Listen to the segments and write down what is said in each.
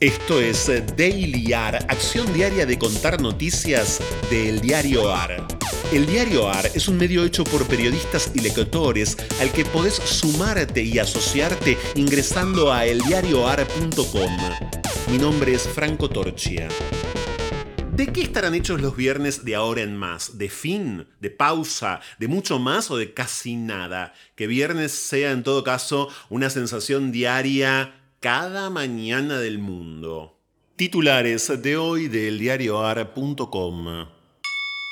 Esto es Daily AR, acción diaria de contar noticias del diario AR. El diario AR es un medio hecho por periodistas y lectores al que podés sumarte y asociarte ingresando a eldiarioar.com. Mi nombre es Franco Torchia. ¿De qué estarán hechos los viernes de ahora en más? ¿De fin? ¿De pausa? ¿De mucho más o de casi nada? Que viernes sea en todo caso una sensación diaria cada mañana del mundo. Titulares de hoy del diarioar.com.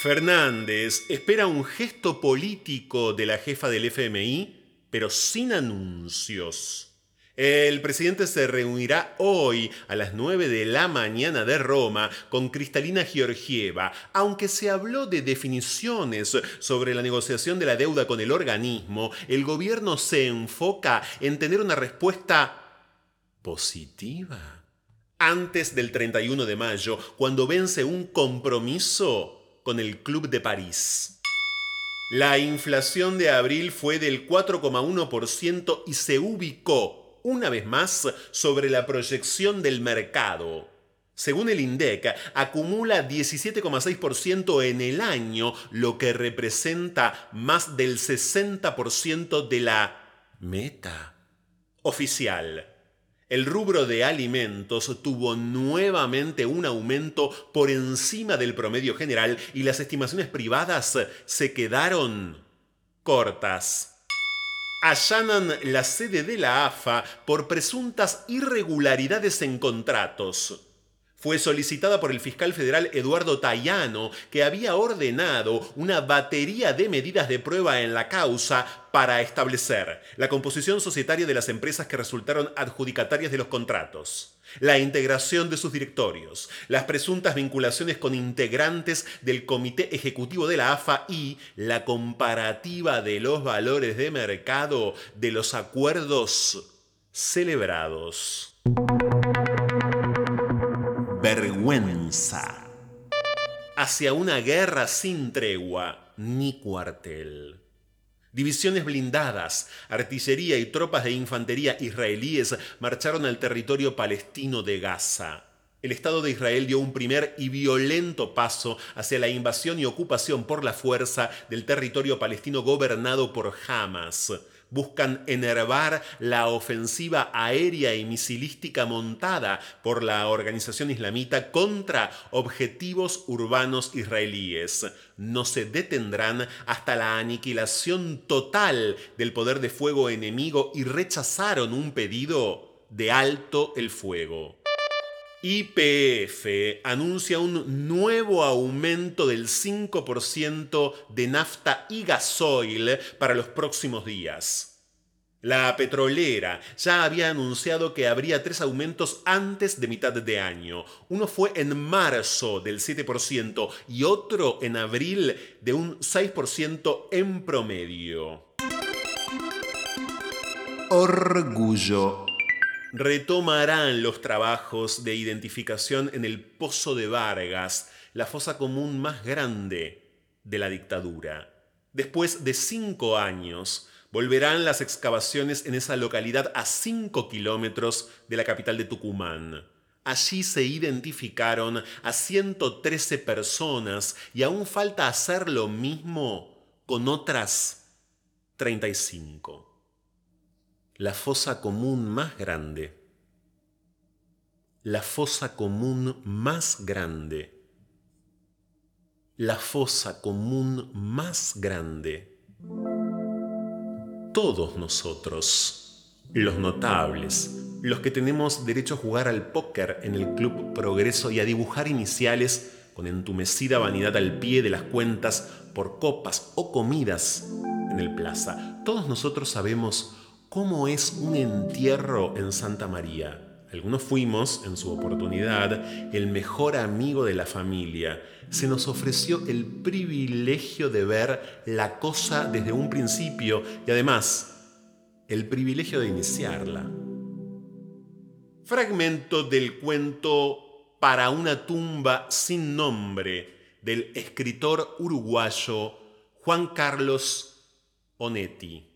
Fernández espera un gesto político de la jefa del FMI, pero sin anuncios. El presidente se reunirá hoy a las 9 de la mañana de Roma con Cristalina Georgieva, aunque se habló de definiciones sobre la negociación de la deuda con el organismo, el gobierno se enfoca en tener una respuesta positiva. Antes del 31 de mayo, cuando vence un compromiso con el Club de París. La inflación de abril fue del 4,1% y se ubicó una vez más sobre la proyección del mercado. Según el INDEC, acumula 17,6% en el año, lo que representa más del 60% de la meta oficial. El rubro de alimentos tuvo nuevamente un aumento por encima del promedio general y las estimaciones privadas se quedaron cortas. Allanan la sede de la AFA por presuntas irregularidades en contratos fue solicitada por el fiscal federal Eduardo Tayano, que había ordenado una batería de medidas de prueba en la causa para establecer la composición societaria de las empresas que resultaron adjudicatarias de los contratos, la integración de sus directorios, las presuntas vinculaciones con integrantes del comité ejecutivo de la AFA y la comparativa de los valores de mercado de los acuerdos celebrados vergüenza. Hacia una guerra sin tregua ni cuartel. Divisiones blindadas, artillería y tropas de infantería israelíes marcharon al territorio palestino de Gaza. El Estado de Israel dio un primer y violento paso hacia la invasión y ocupación por la fuerza del territorio palestino gobernado por Hamas buscan enervar la ofensiva aérea y misilística montada por la organización islamita contra objetivos urbanos israelíes. No se detendrán hasta la aniquilación total del poder de fuego enemigo y rechazaron un pedido de alto el fuego. IPF anuncia un nuevo aumento del 5% de nafta y gasoil para los próximos días. La petrolera ya había anunciado que habría tres aumentos antes de mitad de año. Uno fue en marzo del 7% y otro en abril de un 6% en promedio. Orgullo retomarán los trabajos de identificación en el Pozo de Vargas, la fosa común más grande de la dictadura. Después de cinco años, volverán las excavaciones en esa localidad a cinco kilómetros de la capital de Tucumán. Allí se identificaron a 113 personas y aún falta hacer lo mismo con otras 35 la fosa común más grande. La fosa común más grande. La fosa común más grande. Todos nosotros, los notables, los que tenemos derecho a jugar al póker en el Club Progreso y a dibujar iniciales con entumecida vanidad al pie de las cuentas por copas o comidas en el plaza, todos nosotros sabemos cómo es un entierro en Santa María. Algunos fuimos, en su oportunidad, el mejor amigo de la familia. Se nos ofreció el privilegio de ver la cosa desde un principio y además el privilegio de iniciarla. Fragmento del cuento Para una tumba sin nombre del escritor uruguayo Juan Carlos Onetti.